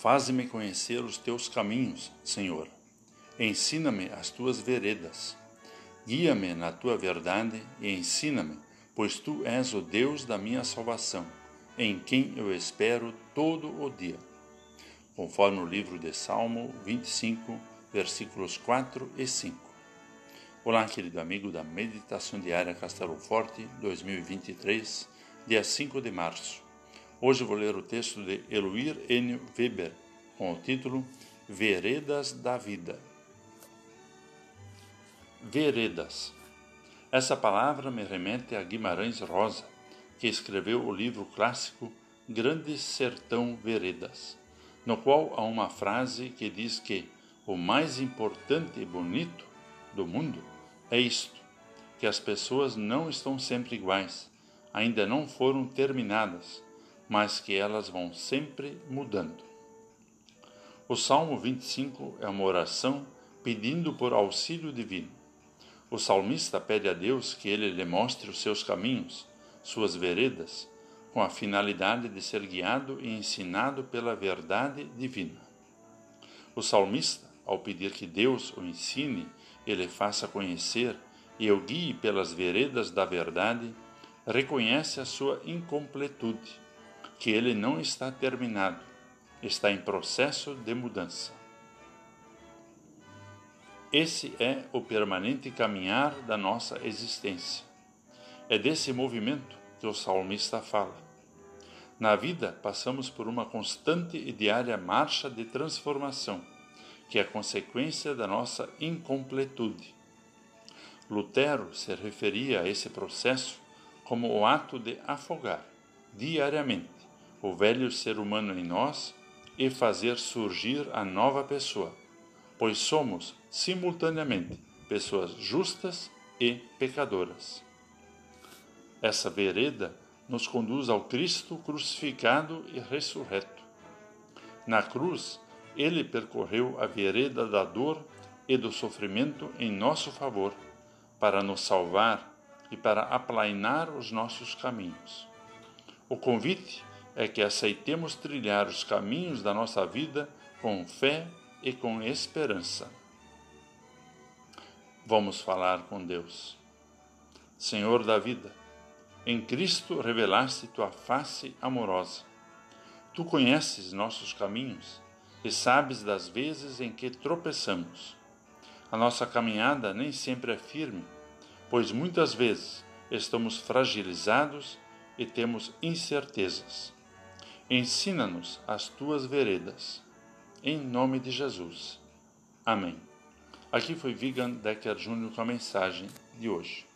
Faze-me conhecer os teus caminhos, Senhor. Ensina-me as tuas veredas. Guia-me na tua verdade e ensina-me, pois tu és o Deus da minha salvação, em quem eu espero todo o dia. Conforme o livro de Salmo 25, versículos 4 e 5. Olá, querido amigo da Meditação Diária Castelo Forte 2023, dia 5 de março. Hoje vou ler o texto de Eloir N. Weber, com o título Veredas da Vida. Veredas. Essa palavra me remete a Guimarães Rosa, que escreveu o livro clássico Grande Sertão Veredas, no qual há uma frase que diz que o mais importante e bonito do mundo é isto: que as pessoas não estão sempre iguais, ainda não foram terminadas mas que elas vão sempre mudando. O Salmo 25 é uma oração pedindo por auxílio divino. O salmista pede a Deus que ele lhe mostre os seus caminhos, suas veredas, com a finalidade de ser guiado e ensinado pela verdade divina. O salmista, ao pedir que Deus o ensine e lhe faça conhecer e o guie pelas veredas da verdade, reconhece a sua incompletude que ele não está terminado, está em processo de mudança. Esse é o permanente caminhar da nossa existência. É desse movimento que o salmista fala. Na vida, passamos por uma constante e diária marcha de transformação, que é consequência da nossa incompletude. Lutero se referia a esse processo como o ato de afogar, diariamente, o velho ser humano em nós e fazer surgir a nova pessoa, pois somos, simultaneamente, pessoas justas e pecadoras. Essa vereda nos conduz ao Cristo crucificado e ressurreto. Na cruz, ele percorreu a vereda da dor e do sofrimento em nosso favor, para nos salvar e para aplainar os nossos caminhos. O convite é que aceitemos trilhar os caminhos da nossa vida com fé e com esperança. Vamos falar com Deus. Senhor da vida, em Cristo revelaste tua face amorosa. Tu conheces nossos caminhos e sabes das vezes em que tropeçamos. A nossa caminhada nem sempre é firme, pois muitas vezes estamos fragilizados e temos incertezas. Ensina-nos as tuas veredas. Em nome de Jesus. Amém. Aqui foi Vigan Decker Júnior com a mensagem de hoje.